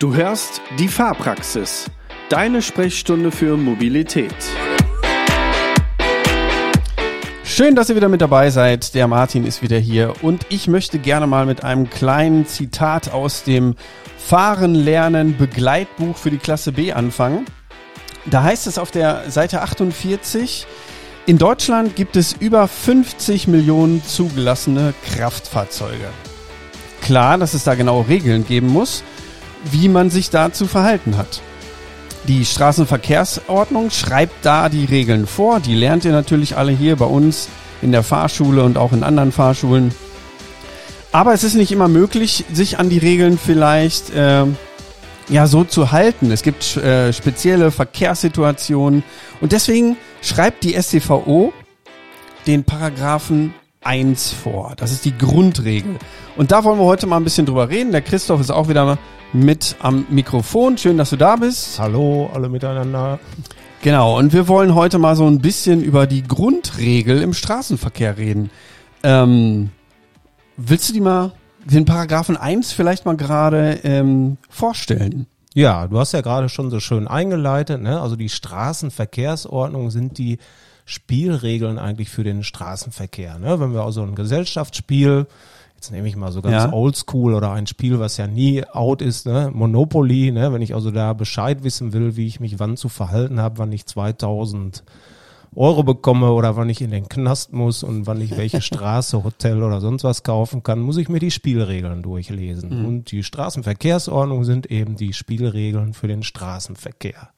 Du hörst die Fahrpraxis, deine Sprechstunde für Mobilität. Schön, dass ihr wieder mit dabei seid. Der Martin ist wieder hier und ich möchte gerne mal mit einem kleinen Zitat aus dem Fahren lernen Begleitbuch für die Klasse B anfangen. Da heißt es auf der Seite 48, in Deutschland gibt es über 50 Millionen zugelassene Kraftfahrzeuge. Klar, dass es da genaue Regeln geben muss, wie man sich da zu verhalten hat. Die Straßenverkehrsordnung schreibt da die Regeln vor. Die lernt ihr natürlich alle hier bei uns in der Fahrschule und auch in anderen Fahrschulen. Aber es ist nicht immer möglich, sich an die Regeln vielleicht äh, ja so zu halten. Es gibt äh, spezielle Verkehrssituationen und deswegen schreibt die StVO den Paragraphen 1 vor. Das ist die Grundregel. Und da wollen wir heute mal ein bisschen drüber reden. Der Christoph ist auch wieder mit am Mikrofon. Schön, dass du da bist. Hallo, alle miteinander. Genau, und wir wollen heute mal so ein bisschen über die Grundregel im Straßenverkehr reden. Ähm, willst du die mal, den Paragraphen 1 vielleicht mal gerade ähm, vorstellen? Ja, du hast ja gerade schon so schön eingeleitet, ne? Also die Straßenverkehrsordnung sind die Spielregeln eigentlich für den Straßenverkehr. Ne? Wenn wir also ein Gesellschaftsspiel jetzt nehme ich mal so ganz ja. oldschool oder ein Spiel, was ja nie out ist, ne? Monopoly, ne? wenn ich also da Bescheid wissen will, wie ich mich wann zu verhalten habe, wann ich 2000 Euro bekomme oder wann ich in den Knast muss und wann ich welche Straße, Hotel oder sonst was kaufen kann, muss ich mir die Spielregeln durchlesen. Mhm. Und die Straßenverkehrsordnung sind eben die Spielregeln für den Straßenverkehr.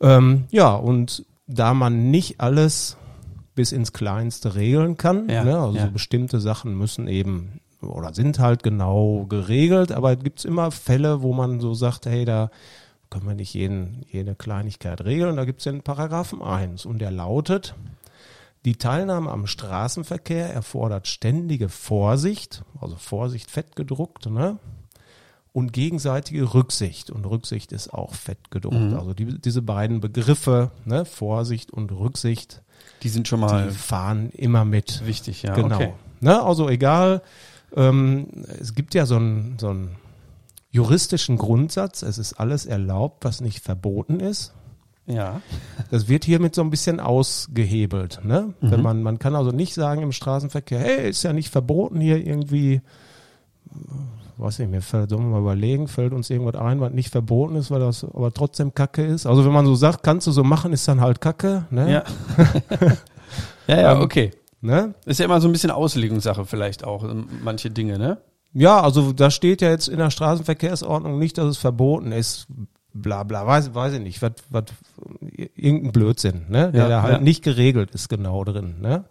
Ähm, ja, und da man nicht alles bis ins Kleinste regeln kann. Ja, ne? Also ja. bestimmte Sachen müssen eben oder sind halt genau geregelt, aber es gibt immer Fälle, wo man so sagt, hey, da können wir nicht jeden, jede Kleinigkeit regeln. Da gibt es den Paragraphen 1 und der lautet, die Teilnahme am Straßenverkehr erfordert ständige Vorsicht, also Vorsicht fett gedruckt, ne? und gegenseitige Rücksicht. Und Rücksicht ist auch fett gedruckt. Mhm. Also die, diese beiden Begriffe, ne? Vorsicht und Rücksicht, die sind schon mal. Die fahren immer mit. Wichtig, ja. Genau. Okay. Ne? Also egal. Ähm, es gibt ja so einen so einen juristischen Grundsatz, es ist alles erlaubt, was nicht verboten ist. Ja. Das wird hiermit so ein bisschen ausgehebelt. Ne? Mhm. Wenn man, man kann also nicht sagen im Straßenverkehr, hey, ist ja nicht verboten hier irgendwie weiß nicht, mir fällt, sollen wir mal überlegen, fällt uns irgendwas ein, was nicht verboten ist, weil das aber trotzdem Kacke ist. Also wenn man so sagt, kannst du so machen, ist dann halt Kacke. Ne? Ja. ja, ja, ähm, okay. Ne? Ist ja immer so ein bisschen Auslegungssache vielleicht auch, manche Dinge, ne? Ja, also da steht ja jetzt in der Straßenverkehrsordnung nicht, dass es verboten ist, bla bla, weiß, weiß ich nicht, was, was, irgendein Blödsinn, ne? Der ja, da halt ja. nicht geregelt ist genau drin, ne?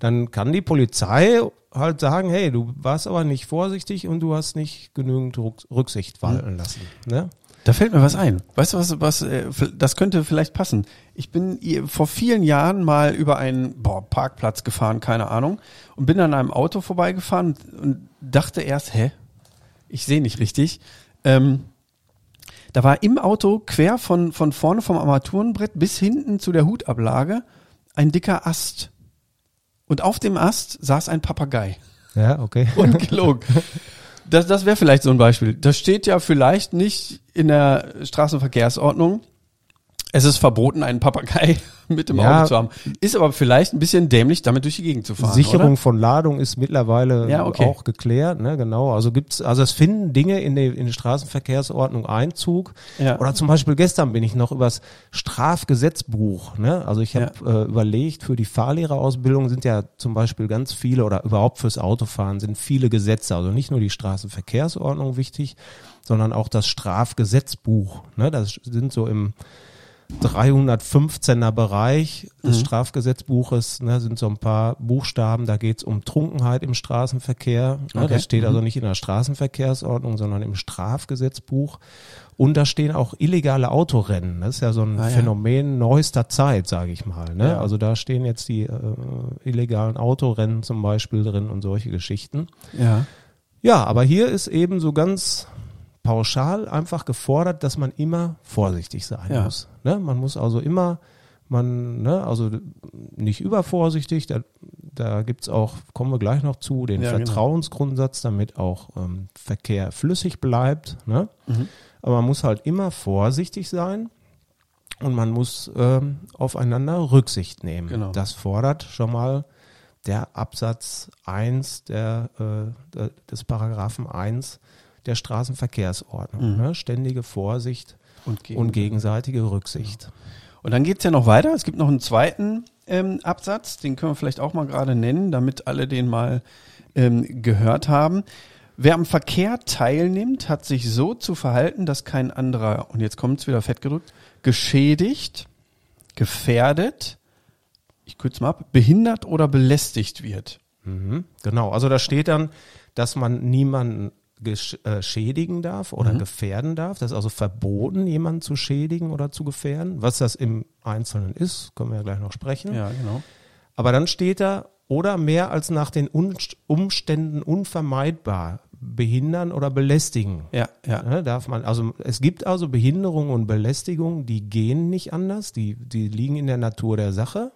Dann kann die Polizei halt sagen, hey, du warst aber nicht vorsichtig und du hast nicht genügend Rücksicht walten lassen. Ne? Da fällt mir was ein. Weißt du was, was, äh, das könnte vielleicht passen. Ich bin vor vielen Jahren mal über einen boah, Parkplatz gefahren, keine Ahnung, und bin an einem Auto vorbeigefahren und dachte erst, hä, ich sehe nicht richtig. Ähm, da war im Auto quer von, von vorne vom Armaturenbrett bis hinten zu der Hutablage ein dicker Ast. Und auf dem Ast saß ein Papagei. Ja, okay. Ungelogen. Das, das wäre vielleicht so ein Beispiel. Das steht ja vielleicht nicht in der Straßenverkehrsordnung. Es ist verboten, einen Papagei mit im ja, Auto zu haben. Ist aber vielleicht ein bisschen dämlich, damit durch die Gegend zu fahren. Sicherung oder? von Ladung ist mittlerweile ja, okay. auch geklärt, ne? Genau. Also gibt's, also es finden Dinge in die, in die Straßenverkehrsordnung Einzug. Ja. Oder zum Beispiel gestern bin ich noch übers Strafgesetzbuch, ne? Also ich habe äh, überlegt, für die Fahrlehrerausbildung sind ja zum Beispiel ganz viele oder überhaupt fürs Autofahren sind viele Gesetze. Also nicht nur die Straßenverkehrsordnung wichtig, sondern auch das Strafgesetzbuch. Ne? Das sind so im 315er Bereich des mhm. Strafgesetzbuches ne, sind so ein paar Buchstaben, da geht es um Trunkenheit im Straßenverkehr. Ne, okay. Das steht also mhm. nicht in der Straßenverkehrsordnung, sondern im Strafgesetzbuch. Und da stehen auch illegale Autorennen. Das ist ja so ein ah, Phänomen ja. neuester Zeit, sage ich mal. Ne? Ja. Also da stehen jetzt die äh, illegalen Autorennen zum Beispiel drin und solche Geschichten. Ja. Ja, aber hier ist eben so ganz pauschal einfach gefordert, dass man immer vorsichtig sein ja. muss. Ne? Man muss also immer, man, ne, also nicht übervorsichtig, da da gibt's auch, kommen wir gleich noch zu, den Ja, genau. Vertrauensgrundsatz, damit auch ähm, Verkehr flüssig bleibt. Ne? Mhm. Aber man muss halt immer vorsichtig sein und man muss ähm, aufeinander Rücksicht nehmen. Genau. Das fordert schon mal der Absatz 1 der, äh, des Paragraphen 1 der Straßenverkehrsordnung. Mhm. Ne? Ständige Vorsicht Und, gegen- und gegenseitige Rücksicht. Und dann geht's ja noch weiter. Es gibt noch einen zweiten ähm, Absatz, den können wir vielleicht auch mal gerade nennen, damit alle den mal ähm, gehört haben. Wer am Verkehr teilnimmt, hat sich so zu verhalten, dass kein anderer, und jetzt kommt's wieder fett gedrückt, geschädigt, gefährdet, ich kürze mal ab, behindert oder belästigt wird. Mhm, genau, also da steht dann, dass man niemanden äh, schädigen darf oder gefährden darf. Das ist also verboten, jemanden zu schädigen oder zu gefährden. Was das im Einzelnen ist, können wir ja gleich noch sprechen. Ja, genau. Aber dann steht da, oder mehr als nach den Umständen unvermeidbar behindern oder belästigen. Ja, ja. Ne, darf man, also es gibt also Behinderungen und Belästigungen, die gehen nicht anders, die, die liegen in der Natur der Sache.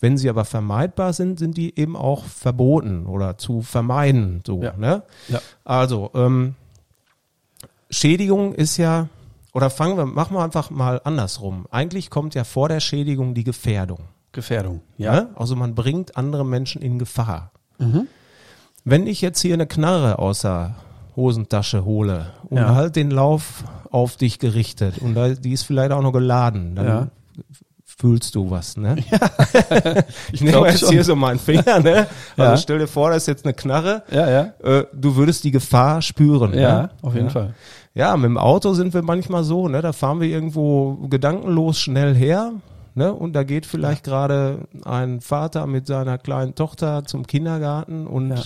Wenn sie aber vermeidbar sind, sind die eben auch verboten oder zu vermeiden. So, Ja. ne? Ja. Also, ähm, Schädigung ist ja, oder fangen wir, machen wir einfach mal andersrum. Eigentlich kommt ja vor der Schädigung die Gefährdung. Gefährdung. Ja. Ne? Also man bringt andere Menschen in Gefahr. Mhm. Wenn ich jetzt hier eine Knarre aus der Hosentasche hole und Ja. halt den Lauf auf dich gerichtet und die ist vielleicht auch noch geladen, dann Ja. Fühlst du was, ne? ich glaub nehme jetzt schon. hier so meinen Finger, ne? Also Ja. stell dir vor, das ist jetzt eine Knarre, Ja, ja. äh, du würdest die Gefahr spüren. Ja, ne? auf jeden ja. Fall. Ja, mit dem Auto sind wir manchmal so, ne? Da fahren wir irgendwo gedankenlos schnell her, ne? Und da geht vielleicht gerade ein Vater mit seiner kleinen Tochter zum Kindergarten und Ja.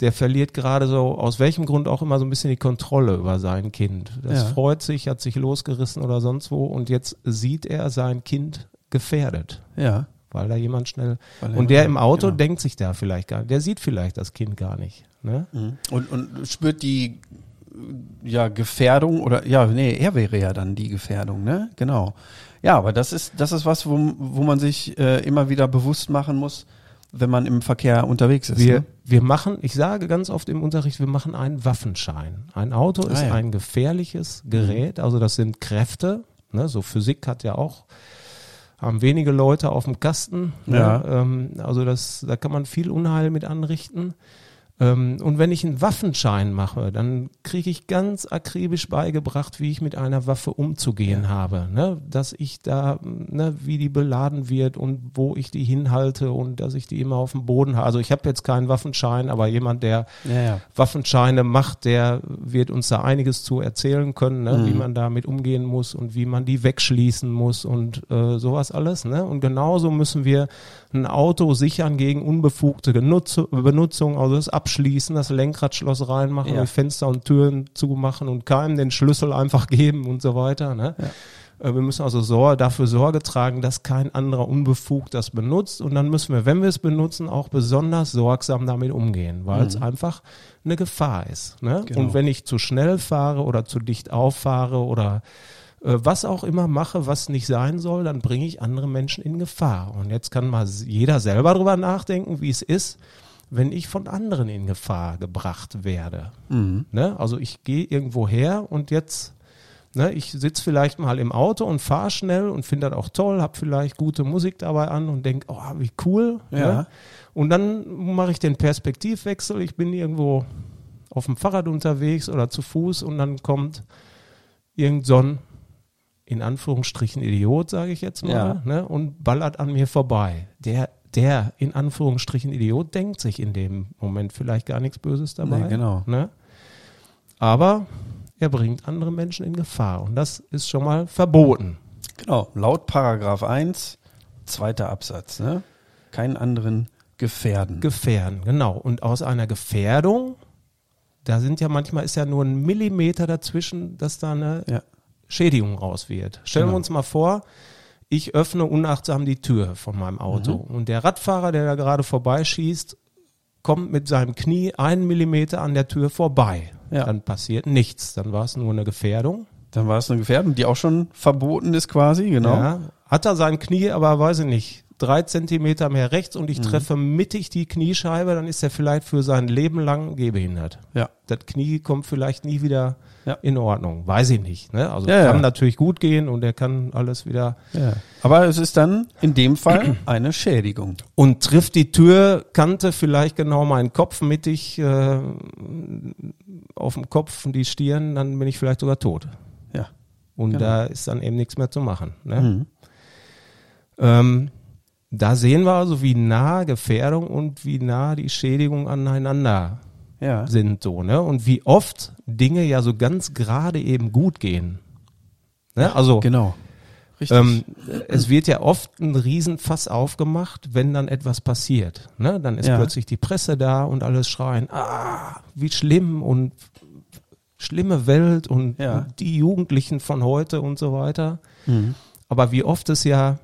Der verliert gerade so, aus welchem Grund auch immer, so ein bisschen die Kontrolle über sein Kind. Das Ja. freut sich, hat sich losgerissen oder sonst wo und jetzt sieht er sein Kind gefährdet. Ja. Weil da jemand schnell. Und der im Auto genau. denkt sich da vielleicht gar nicht. Der sieht vielleicht das Kind gar nicht. Ne? Mhm. Und, und spürt die ja, Gefährdung oder ja, nee, er wäre ja dann die Gefährdung, ne? Genau. Ja, aber das ist, das ist was, wo, wo man sich äh, immer wieder bewusst machen muss, wenn man im Verkehr unterwegs ist. Wir, ne? wir machen, ich sage ganz oft im Unterricht, wir machen einen Waffenschein. Ein Auto ist Ah, ja. ein gefährliches Gerät, also das sind Kräfte. Ne? So Physik hat ja auch, haben wenige Leute auf dem Kasten. Ja. Ne? Ähm, also das, da kann man viel Unheil mit anrichten. Ähm, und wenn ich einen Waffenschein mache, dann kriege ich ganz akribisch beigebracht, wie ich mit einer Waffe umzugehen habe. Ne? Dass ich da, ne, wie die beladen wird und wo ich die hinhalte und dass ich die immer auf dem Boden habe. Also ich habe jetzt keinen Waffenschein, aber jemand, der Ja, ja. Waffenscheine macht, der wird uns da einiges zu erzählen können, ne? Mhm. wie man damit umgehen muss und wie man die wegschließen muss und äh, sowas alles. Ne? Und genauso müssen wir ein Auto sichern gegen unbefugte Genutz Benutzung, also das Abschließen, das Lenkradschloss reinmachen, Ja. die Fenster und Türen zumachen und keinem den Schlüssel einfach geben und so weiter. Ne? Äh, Wir müssen also Sor dafür Sorge tragen, dass kein anderer unbefugt das benutzt. Und dann müssen wir, wenn wir es benutzen, auch besonders sorgsam damit umgehen, weil es einfach eine Gefahr ist. Ne? Genau. Und wenn ich zu schnell fahre oder zu dicht auffahre oder äh, was auch immer mache, was nicht sein soll, dann bringe ich andere Menschen in Gefahr. Und jetzt kann mal jeder selber drüber nachdenken, wie es ist, wenn ich von anderen in Gefahr gebracht werde. Mhm. Ne? Also ich gehe irgendwo her und jetzt, ne, ich sitze vielleicht mal im Auto und fahre schnell und finde das auch toll, habe vielleicht gute Musik dabei an und denke, oh, wie cool. Ja. Ne? Und dann mache ich den Perspektivwechsel, ich bin irgendwo auf dem Fahrrad unterwegs oder zu Fuß und dann kommt irgend so ein, in Anführungsstrichen Idiot, sage ich jetzt mal, Ja. ne, und ballert an mir vorbei. Der, der in Anführungsstrichen Idiot denkt sich in dem Moment vielleicht gar nichts Böses dabei. Nee, genau. Ne? Aber er bringt andere Menschen in Gefahr und das ist schon mal verboten. Genau. Laut Paragraph 1, zweiter Absatz, ne? Keinen anderen gefährden. Gefährden, genau. Und aus einer Gefährdung, da sind ja manchmal ist ja nur ein Millimeter dazwischen, dass da eine ja. Schädigung raus wird. Stellen Genau. wir uns mal vor, ich öffne unachtsam die Tür von meinem Auto Mhm. und der Radfahrer, der da gerade vorbeischießt, kommt mit seinem Knie einen Millimeter an der Tür vorbei. Ja. Dann passiert nichts. Dann war es nur eine Gefährdung. Dann war es eine Gefährdung, die auch schon verboten ist quasi, genau. Ja, hat er sein Knie, aber weiß ich nicht, drei Zentimeter mehr rechts und ich treffe mittig die Kniescheibe, dann ist er vielleicht für sein Leben lang gehbehindert. Ja. Das Knie kommt vielleicht nie wieder Ja. in Ordnung. Weiß ich nicht. Ne? Also Ja, kann ja. natürlich gut gehen und er kann alles wieder. ja. Aber es ist dann in dem Fall eine Schädigung. Und trifft die Türkante vielleicht genau meinen Kopf mittig äh, auf dem Kopf und die Stirn, dann bin ich vielleicht sogar tot. Ja. Und Genau. da ist dann eben nichts mehr zu machen. Ne? Mhm. Ähm, da sehen wir also, wie nah Gefährdung und wie nah die Schädigung aneinander Ja. sind so, ne? Und wie oft Dinge ja so ganz gerade eben gut gehen. Ne? Also Genau. Richtig. ähm, es wird ja oft ein Riesenfass aufgemacht, wenn dann etwas passiert. Ne? Dann ist Ja. plötzlich die Presse da und alles schreien, ah, wie schlimm und schlimme Welt und Ja. die Jugendlichen von heute und so weiter. Mhm. Aber wie oft es ja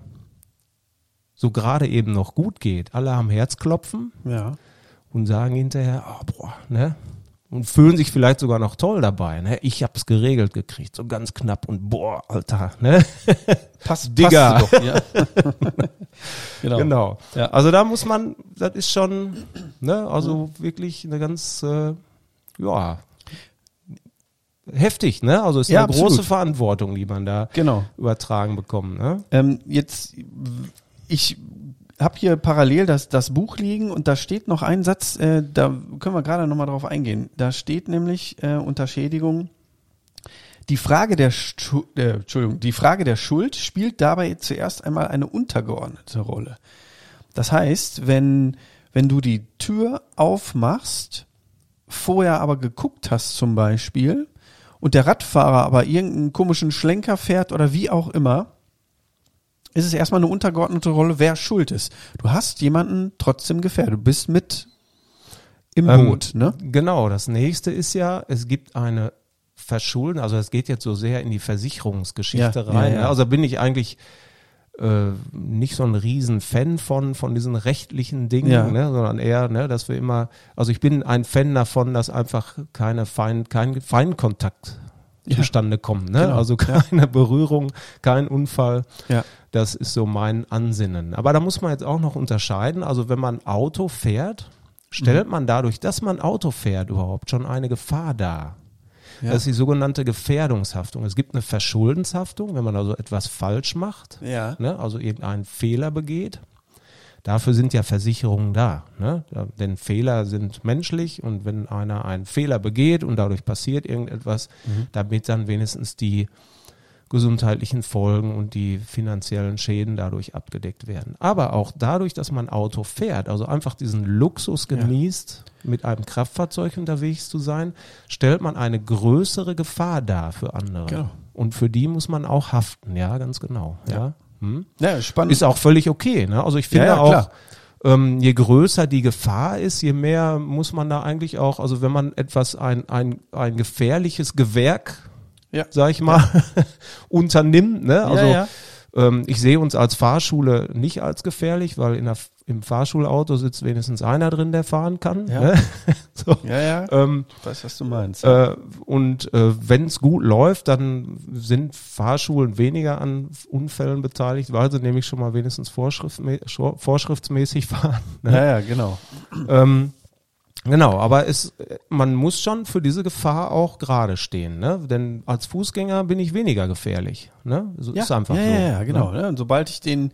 so gerade eben noch gut geht. Alle haben Herzklopfen Ja. und sagen hinterher, ah, boah, ne? Und fühlen sich vielleicht sogar noch toll dabei, ne? Ich hab's geregelt gekriegt, so ganz knapp und boah, Alter, ne? Passt, Digga. passt doch. Ja. genau. Genau. Ja. Also da muss man, das ist schon, ne, also wirklich eine ganz, äh, ja, heftig, ne? Also es ist Ja, eine große absolut. Verantwortung, die man da Genau. übertragen bekommt, ne? Ähm, jetzt, ich habe hier parallel das, das Buch liegen und da steht noch ein Satz, äh, da können wir gerade nochmal drauf eingehen. Da steht nämlich äh, unter Schädigung, die Frage der äh, Entschuldigung, die Frage der Schuld spielt dabei zuerst einmal eine untergeordnete Rolle. Das heißt, wenn, wenn du die Tür aufmachst, vorher aber geguckt hast zum Beispiel und der Radfahrer aber irgendeinen komischen Schlenker fährt oder wie auch immer, ist es erstmal eine untergeordnete Rolle, wer schuld ist. Du hast jemanden trotzdem gefährdet. Du bist mit im Ähm, Boot, ne? Genau, das nächste ist ja, es gibt eine Verschulden, also es geht jetzt so sehr in die Versicherungsgeschichte Ja, rein. ja, ja. ne? Also bin ich eigentlich äh, nicht so ein riesen Fan von, von diesen rechtlichen Dingen, Ja. ne, sondern eher, ne, dass wir immer, also ich bin ein Fan davon, dass einfach keine Fein, kein Feinkontakt Ja. zustande kommt, ne? Genau. Also keine Berührung, kein Unfall. Ja. Das ist so mein Ansinnen. Aber da muss man jetzt auch noch unterscheiden. Also wenn man Auto fährt, stellt man dadurch, dass man Auto fährt, überhaupt schon eine Gefahr dar. Ja. Das ist die sogenannte Gefährdungshaftung. Es gibt eine Verschuldenshaftung, wenn man also etwas falsch macht, Ja. ne, also irgendeinen Fehler begeht. Dafür sind ja Versicherungen da. Ne? Denn Fehler sind menschlich und wenn einer einen Fehler begeht und dadurch passiert irgendetwas, damit dann wenigstens die gesundheitlichen Folgen und die finanziellen Schäden dadurch abgedeckt werden. Aber auch dadurch, dass man Auto fährt, also einfach diesen Luxus Ja. genießt, mit einem Kraftfahrzeug unterwegs zu sein, stellt man eine größere Gefahr dar für andere. Genau. Und für die muss man auch haften, ja, ganz genau. Ja. Hm? Ja, spannend. Ist auch völlig okay. Ne? Also ich finde Ja, ja, auch, klar. ähm, je größer die Gefahr ist, je mehr muss man da eigentlich auch, also wenn man etwas, ein, ein, ein gefährliches Gewerk, Ja. sag ich mal, unternimmt, ne? Also ja, ja. Ähm, ich sehe uns als Fahrschule nicht als gefährlich, weil in der, im Fahrschulauto sitzt wenigstens einer drin, der fahren kann. Ja. Ne? so. ja, ja. ähm, Ich weiß, was du meinst. äh, und äh, wenn es gut läuft, dann sind Fahrschulen weniger an Unfällen beteiligt, weil sie nämlich schon mal wenigstens vorschriftmä vorschriftsmäßig fahren. Ne? ja, ja, genau. Ähm, genau, aber es, man muss schon für diese Gefahr auch gerade stehen, ne? Denn als Fußgänger bin ich weniger gefährlich. Ne? So Ja, ist einfach ja, so. ja, ja, genau. Ne? Ne? Und sobald ich den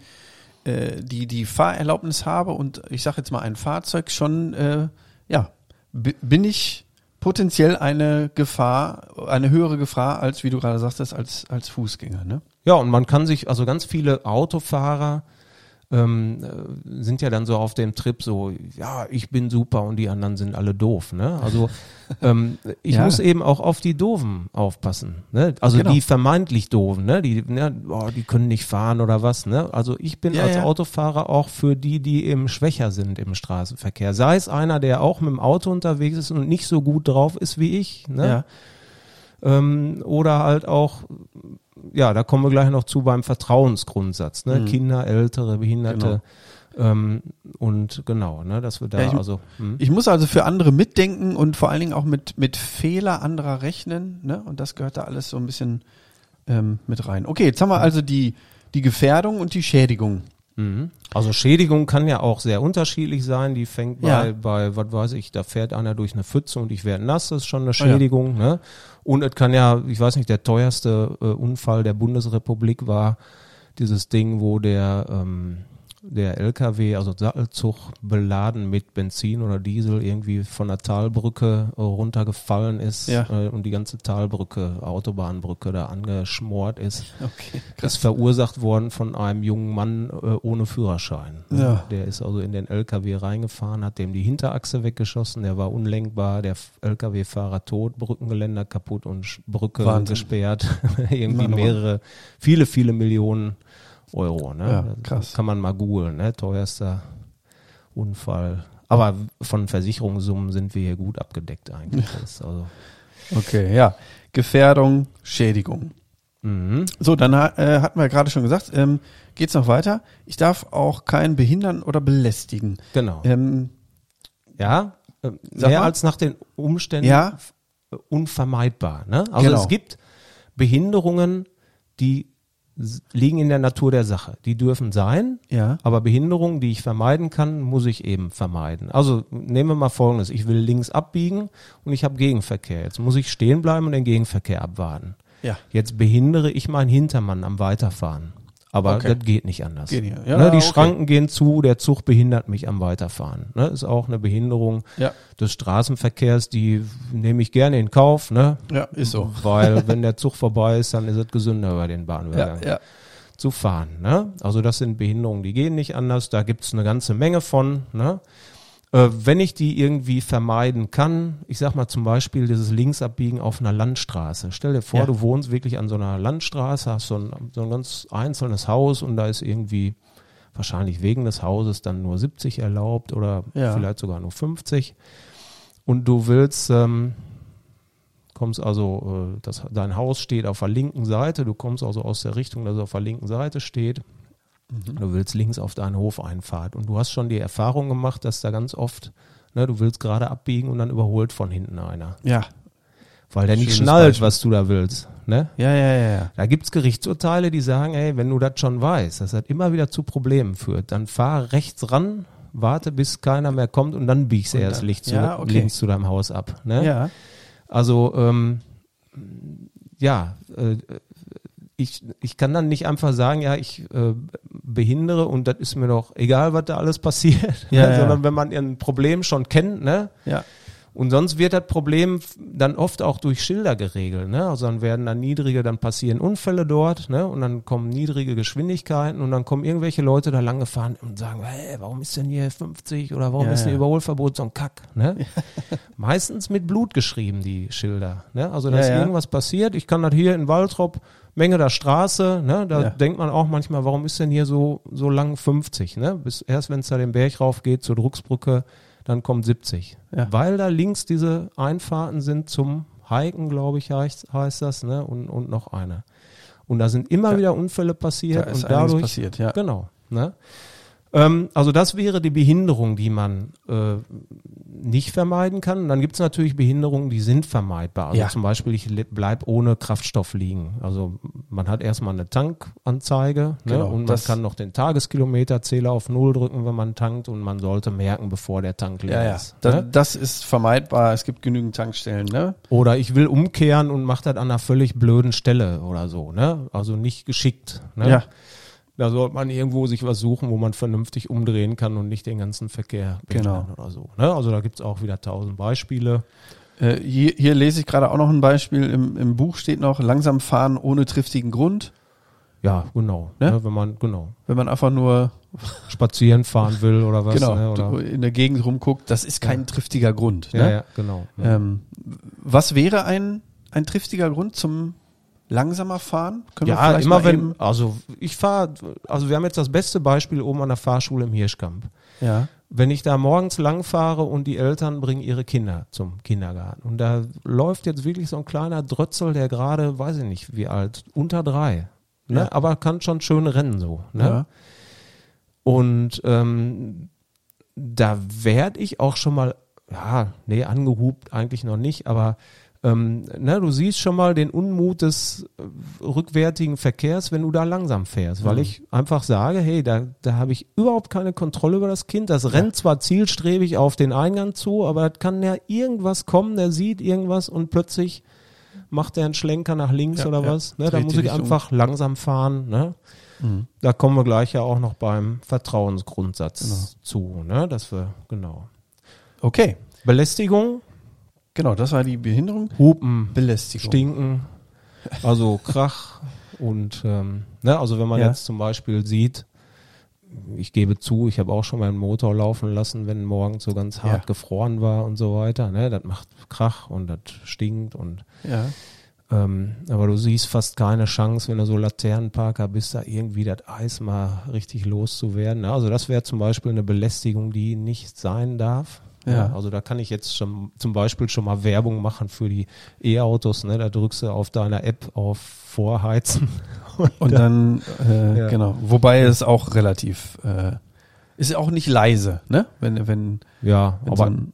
äh, die die Fahrerlaubnis habe und ich sage jetzt mal ein Fahrzeug schon, äh, ja, bi- bin ich potenziell eine Gefahr, eine höhere Gefahr als, wie du gerade sagtest, als als Fußgänger. Ne? Ja, und man kann sich, also ganz viele Autofahrer ähm, äh, sind ja dann so auf dem Trip so, ja, ich bin super und die anderen sind alle doof. Ne? Also ähm, ich Ja. muss eben auch auf die Doofen aufpassen. Ne? Also Genau. die vermeintlich Doofen, ne? die, ne, oh, die können nicht fahren oder was. Ne? Also ich bin Ja, als ja. Autofahrer auch für die, die eben schwächer sind im Straßenverkehr. Sei es einer, der auch mit dem Auto unterwegs ist und nicht so gut drauf ist wie ich. Ne? Ja. Ähm, oder halt auch, ja, da kommen wir gleich noch zu beim Vertrauensgrundsatz, ne? Mhm. Kinder, Ältere, Behinderte ähm, und genau, ne, dass wir da Ja, ich- also hm. Ich muss also für andere mitdenken und vor allen Dingen auch mit, mit Fehler anderer rechnen, ne? Und das gehört da alles so ein bisschen ähm, mit rein. Okay, jetzt haben wir also die, die Gefährdung und die Schädigung Mhm. Also Schädigung kann ja auch sehr unterschiedlich sein. Die fängt bei, Ja. bei, was weiß ich, da fährt einer durch eine Pfütze und ich werde nass, das ist schon eine ja. Schädigung. Ne? Und es kann ja, ich weiß nicht, der teuerste äh, Unfall der Bundesrepublik war dieses Ding, wo der, ähm, der LKW, also Sattelzug, beladen mit Benzin oder Diesel irgendwie von der Talbrücke äh, runtergefallen ist Ja. äh, und die ganze Talbrücke, Autobahnbrücke da angeschmort ist. Okay. Ist verursacht worden von einem jungen Mann äh, ohne Führerschein. Ja. Der ist also in den LKW reingefahren, hat dem die Hinterachse weggeschossen, der war unlenkbar, der LKW-Fahrer tot, Brückengeländer kaputt und Brücke Wahnsinn. gesperrt. Irgendwie mehrere, viele, viele Millionen Euro. Ne? Ja, krass. Kann man mal googeln, ne? teuerster Unfall. Aber von Versicherungssummen sind wir hier gut abgedeckt eigentlich. Ist also, Okay, ja. Gefährdung, Schädigung. mhm. So, dann äh, hatten wir gerade schon gesagt, ähm, geht's noch weiter. Ich darf auch keinen behindern oder belästigen. Genau. Ähm, Ja, äh, mehr mal. als nach den Umständen Ja. unvermeidbar. Ne? Also Genau. es gibt Behinderungen, die liegen in der Natur der Sache. Die dürfen sein, ja. aber Behinderungen, die ich vermeiden kann, muss ich eben vermeiden. Also nehmen wir mal Folgendes. Ich will links abbiegen und ich habe Gegenverkehr. Jetzt muss ich stehen bleiben und den Gegenverkehr abwarten. Ja. Jetzt behindere ich meinen Hintermann am Weiterfahren. Aber Okay. das geht nicht anders. Geht nicht. Ja, ne, die okay. Schranken gehen zu, der Zug behindert mich am Weiterfahren. Ne, ist auch eine Behinderung Ja. des Straßenverkehrs, die nehme ich gerne in Kauf, ne? Ja, ist so. Weil wenn der Zug vorbei ist, dann ist es gesünder über den Bahnübergang ja. zu fahren. Ne? Also das sind Behinderungen, die gehen nicht anders. Da gibt's eine ganze Menge von. Ne? Äh, wenn ich die irgendwie vermeiden kann, ich sag mal zum Beispiel dieses Linksabbiegen auf einer Landstraße. Stell dir vor, Ja. du wohnst wirklich an so einer Landstraße, hast so ein, so ein ganz einzelnes Haus und da ist irgendwie wahrscheinlich wegen des Hauses dann nur 70 erlaubt oder Ja. vielleicht sogar nur 50. Und du willst, ähm, kommst also, äh, das, dein Haus steht auf der linken Seite, du kommst also aus der Richtung, dass es auf der linken Seite steht. Du willst links auf deinen Hofeinfahrt und du hast schon die Erfahrung gemacht, dass da ganz oft, ne, du willst gerade abbiegen und dann überholt von hinten einer, Ja. weil der nicht Schönes schnallt, Beispiel. was du da willst. Ne? Ja, ja, ja, ja. Da gibt's Gerichtsurteile, die sagen, ey, wenn du das schon weißt, dass das immer wieder zu Problemen führt, dann fahr rechts ran, warte, bis keiner mehr kommt und dann biegst du erst dann- Licht zu, ja, okay. links zu deinem Haus ab. Ne? Ja. Also ähm, ja, äh, ich, ich kann dann nicht einfach sagen, ja, ich äh, behindere und das ist mir doch egal, was da alles passiert, Ja, sondern wenn man ein Problem schon kennt, ne? Ja. Und sonst wird das Problem dann oft auch durch Schilder geregelt, ne? Also dann werden dann niedrige, dann passieren Unfälle dort, ne? Und dann kommen niedrige Geschwindigkeiten und dann kommen irgendwelche Leute da lang gefahren und sagen, hey, warum ist denn hier 50 oder warum Ja, ist ein ja. Überholverbot so ein Kack, ne? Meistens mit Blut geschrieben, die Schilder, ne? Also da Ja, ist ja. irgendwas passiert. Ich kann das hier in Waltrop, Menge der Straße, ne? Da denkt man auch manchmal, warum ist denn hier so, so lang 50, ne? Bis erst wenn es da den Berg rauf geht zur Drucksbrücke, dann kommt 70. Ja. Weil da links diese Einfahrten sind zum Hiken, glaube ich, heißt, heißt das, ne? Und, und noch eine. Und da sind immer Ja. wieder Unfälle Da passiert ist und dadurch. passiert, ja. Genau. Ne? Ähm, also das wäre die Behinderung, die man äh, nicht vermeiden kann. Und dann gibt es natürlich Behinderungen, die sind vermeidbar. Also Ja. zum Beispiel, ich le- bleib ohne Kraftstoff liegen. Also man hat erstmal eine Tankanzeige ne? Genau, und man das- kann noch den Tageskilometerzähler auf Null drücken, wenn man tankt und man sollte merken, bevor der Tank leer Ja, ja. ist. Das, ne? das ist vermeidbar. Es gibt genügend Tankstellen, ne? Oder ich will umkehren und mache das an einer völlig blöden Stelle oder so. Ne? Also nicht geschickt. Ne? Ja. Da sollte man irgendwo sich was suchen, wo man vernünftig umdrehen kann und nicht den ganzen Verkehr Genau. oder so. Ne? Also da gibt's auch wieder tausend Beispiele. Äh, hier, hier lese ich gerade auch noch ein Beispiel. Im, Im Buch steht noch, langsam fahren ohne triftigen Grund. Ja, genau. Ne? Ne? Wenn man genau Wenn man einfach nur spazieren fahren will oder was. genau, ne? oder, in der Gegend rumguckt, das ist kein triftiger Grund. ja, Ne? ja, genau. Ähm, was wäre ein, ein triftiger Grund zum langsamer fahren? Können wir Ja, immer wenn, also ich fahre, also wir haben jetzt das beste Beispiel oben an der Fahrschule im Hirschkamp. Ja. Wenn ich da morgens lang fahre und die Eltern bringen ihre Kinder zum Kindergarten und da läuft jetzt wirklich so ein kleiner Drötzel, der gerade, weiß ich nicht wie alt, unter drei, ne? Ja. aber kann schon schön rennen so. Ne? Ja. Und ähm, da werde ich auch schon mal, ja, nee, angehupt eigentlich noch nicht, aber ähm, ne, du siehst schon mal den Unmut des äh, rückwärtigen Verkehrs, wenn du da langsam fährst, weil Mhm. ich einfach sage, hey, da, da habe ich überhaupt keine Kontrolle über das Kind. Das rennt zwar zielstrebig auf den Eingang zu, aber das kann ja irgendwas kommen, der sieht irgendwas und plötzlich macht er einen Schlenker nach links Ja, oder ja. was. Ne, da muss ich einfach langsam fahren. Ne? Mhm. Da kommen wir gleich ja auch noch beim Vertrauensgrundsatz zu, ne? dass wir, genau. Okay, Belästigung, genau, das war die Behinderung. Hupen, Belästigung. Stinken, also Krach und ähm, ne, also wenn man Ja. jetzt zum Beispiel sieht, ich gebe zu, ich habe auch schon mal einen Motor laufen lassen, wenn morgens so ganz hart Ja. gefroren war und so weiter. Ne, das macht Krach und das stinkt und Ja. ähm, aber du siehst fast keine Chance, wenn du so Laternenparker bist, da irgendwie das Eis mal richtig loszuwerden. Ne? Also das wäre zum Beispiel eine Belästigung, die nicht sein darf. Ja. also da kann ich jetzt schon zum Beispiel schon mal Werbung machen für die E-Autos. Ne? Da drückst du auf deiner App auf Vorheizen. Und dann, äh, Ja. genau. Wobei es auch relativ, äh, ist auch nicht leise, ne? Wenn, wenn, Ja, wenn so aber ein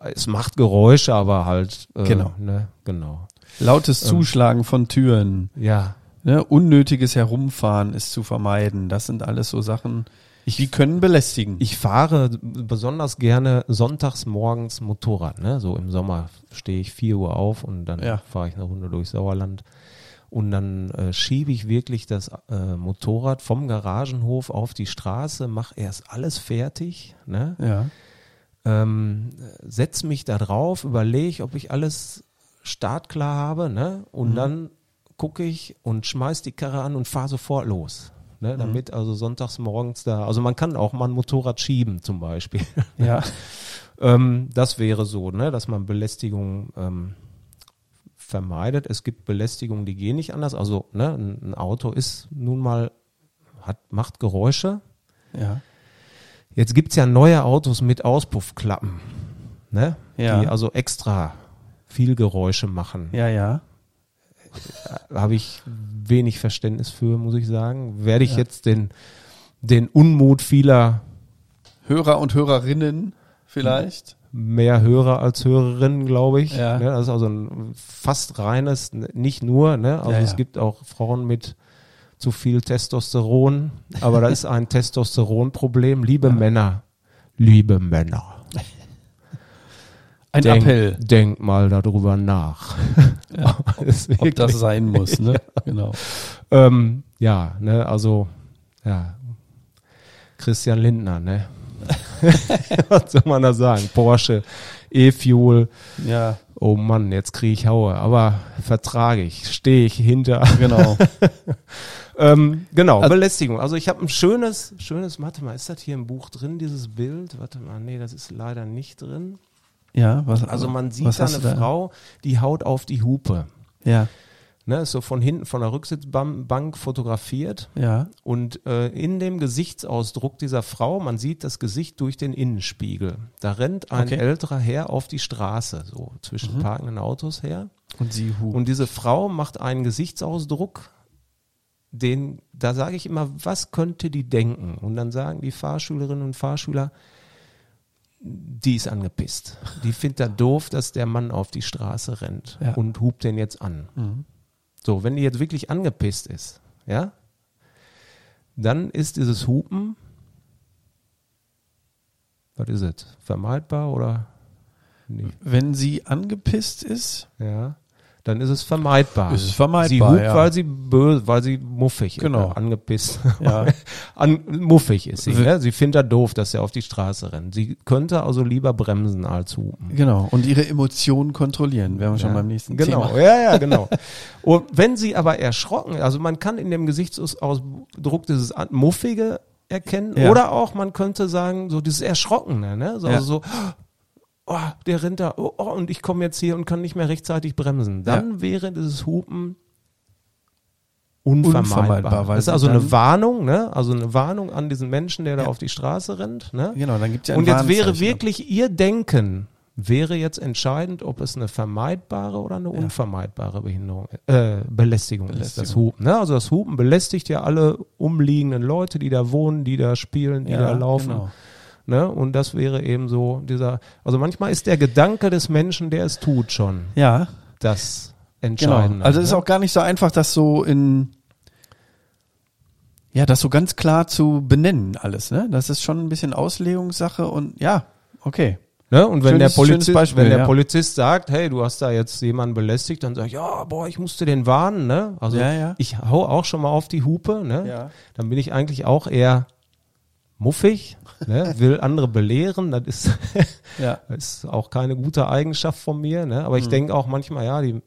es macht Geräusche, aber halt äh, Genau. Ne? Genau. lautes Ähm. Zuschlagen von Türen, Ja, ne? unnötiges Herumfahren ist zu vermeiden. Das sind alles so Sachen, die können belästigen. Ich fahre besonders gerne sonntags morgens Motorrad. Ne? So im Sommer stehe ich 4 Uhr auf und dann Ja. fahre ich eine Runde durch Sauerland. Und dann äh, schiebe ich wirklich das äh, Motorrad vom Garagenhof auf die Straße, mache erst alles fertig, ne? ja. ähm, setz mich da drauf, überlege, ob ich alles startklar habe, ne? Und Mhm. dann gucke ich und schmeiß die Karre an und fahre sofort los. Mhm. Ne? Damit also sonntags morgens da, also man kann auch mal ein Motorrad schieben zum Beispiel. Ja. ähm, das wäre so, ne? dass man Belästigung ähm, vermeidet. Es gibt Belästigungen, die gehen nicht anders. Also ne? ein, Auto ist nun mal, hat, macht Geräusche. Ja. Jetzt gibt's ja neue Autos mit Auspuffklappen, ne? Ja. die also extra viel Geräusche machen. Ja, ja. Habe ich wenig Verständnis für, muss ich sagen. Werde ich Ja. jetzt den, den Unmut vieler Hörer und Hörerinnen vielleicht. mehr Hörer als Hörerinnen, glaube ich. Ja. Ne? Das ist also ein fast reines, nicht nur, ne? also ja. es gibt auch Frauen mit zu viel Testosteron, aber da ist ein Testosteronproblem. Liebe Männer, liebe Männer. Ein denk, Appell, Denk mal darüber nach. Ja, ob wirklich- das sein muss, ne? Genau. ähm, ja, ne, also, ja. Christian Lindner, ne? Was soll man da sagen? Porsche, E-Fuel. Ja, Oh Mann, jetzt kriege ich Haue. Aber vertrage ich, stehe ich hinter. genau. ähm, genau, Also- Belästigung. Also ich habe ein schönes, schönes, warte mal, ist das hier im Buch drin, dieses Bild? Warte mal, nee, das ist leider nicht drin. Ja, was, Also man sieht was da eine da? Frau, die haut auf die Hupe. Ja, Ne, ist so von hinten von der Rücksitzbank fotografiert ja, und äh, in dem Gesichtsausdruck dieser Frau, man sieht das Gesicht durch den Innenspiegel. Da rennt ein Okay. älterer Herr auf die Straße, so zwischen parkenden Autos her. und sie hu. Und diese Frau macht einen Gesichtsausdruck, den, da sage ich immer, was könnte die denken? Und dann sagen die Fahrschülerinnen und Fahrschüler, die ist angepisst. Die findet da doof, dass der Mann auf die Straße rennt Ja. und hupt den jetzt an. Mhm. So, wenn die jetzt wirklich angepisst ist, ja, dann ist dieses Hupen, was ist es? Vermeidbar oder nicht? Wenn sie angepisst ist, Ja. Dann ist es vermeidbar. Ist es vermeidbar, Sie hupt, ja. weil sie böse, weil sie muffig Genau. ist, angepisst. Ja. An, muffig ist sie. Ne? Sie findet er doof, dass er auf die Straße rennt. Sie könnte also lieber bremsen als hupen. genau, und ihre Emotionen kontrollieren, wären wir schon Ja, beim nächsten genau. Thema. Ja, ja, genau. Und wenn sie aber erschrocken, also man kann in dem Gesichtsausdruck dieses Muffige erkennen Ja. oder auch man könnte sagen, so dieses Erschrockene, ne? So, Ja. also so, oh, der rennt da, oh, oh, und ich komme jetzt hier und kann nicht mehr rechtzeitig bremsen. Dann wäre dieses Hupen unvermeidbar. Unvermeidbar, das ist also eine Warnung, ne? Also eine Warnung an diesen Menschen, der da Ja. auf die Straße rennt, ne? Genau, dann gibt es ja Und jetzt wäre Warnzeichen. wirklich ihr Denken, wäre jetzt entscheidend, ob es eine vermeidbare oder eine unvermeidbare Behinderung, äh, Belästigung, ist, das Belästigung. Hupen. Ne? Also das Hupen belästigt ja alle umliegenden Leute, die da wohnen, die da spielen, die Ja, da laufen. genau. Ne? Und das wäre eben so dieser, also manchmal ist der Gedanke des Menschen, der es tut schon. Ja, das Entscheidende. Genau. Also es ist ne? auch gar nicht so einfach, das so in ja, das so ganz klar zu benennen alles, ne? Das ist schon ein bisschen Auslegungssache und ja, okay. Ne? Und wenn, Schönes- der Polizist, Beispiel, wenn der ja. Polizist sagt, hey, du hast da jetzt jemanden belästigt, dann sag ich, ja, boah, ich musste den warnen, ne? Also Ja, ja. ich hau auch schon mal auf die Hupe, ne? Ja. Dann bin ich eigentlich auch eher muffig, ne? will andere belehren, das ist, Ja. das ist auch keine gute Eigenschaft von mir, ne? Aber ich denke auch manchmal, ja, die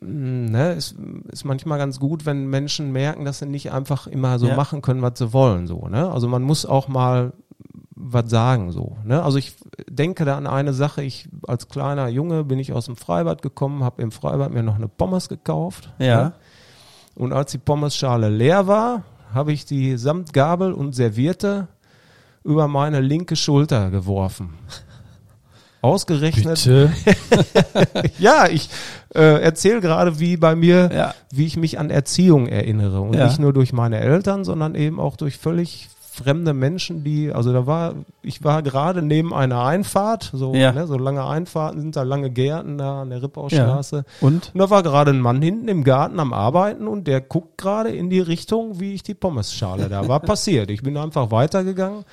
ne, ist, ist manchmal ganz gut, wenn Menschen merken, dass sie nicht einfach immer so Ja. machen können, was sie wollen, so, ne? Also man muss auch mal was sagen, so, ne? Also ich denke da an eine Sache, ich als kleiner Junge bin ich aus dem Freibad gekommen, habe im Freibad mir noch eine Pommes gekauft, Ja. ne? Und als die Pommesschale leer war, habe ich die samt Gabel und Serviette über meine linke Schulter geworfen. Ausgerechnet. Bitte. Ja, ich äh, erzähle gerade, wie bei mir, Ja. wie ich mich an Erziehung erinnere. Und Ja. nicht nur durch meine Eltern, sondern eben auch durch völlig fremde Menschen, die, also da war, ich war gerade neben einer Einfahrt, so, Ja. ne, so lange Einfahrten sind da lange Gärten da an der Rippaustraße. Und? Und da war gerade ein Mann hinten im Garten am Arbeiten und der guckt gerade in die Richtung, wie ich die Pommesschale da war passiert. Ich bin einfach weitergegangen.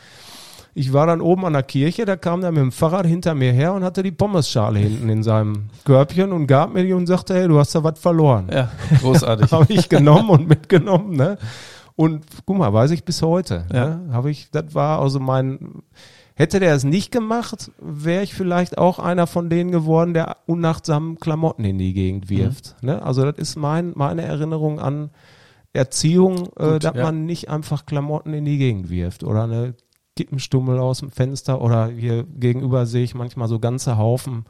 Ich war dann oben an der Kirche, da kam der mit dem Fahrrad hinter mir her und hatte die Pommesschale hinten in seinem Körbchen und gab mir die und sagte, hey, du hast da was verloren. Ja, großartig. Habe ich genommen und mitgenommen, ne? Und guck mal, weiß ich bis heute. Ja. Ne? Habe ich, das war also mein, hätte der es nicht gemacht, wäre ich vielleicht auch einer von denen geworden, der unachtsam Klamotten in die Gegend wirft. Ne? Also das ist mein, meine Erinnerung an Erziehung, äh, Gut, dass ja. man nicht einfach Klamotten in die Gegend wirft oder eine Kippenstummel aus dem Fenster oder hier gegenüber sehe ich manchmal so ganze Haufen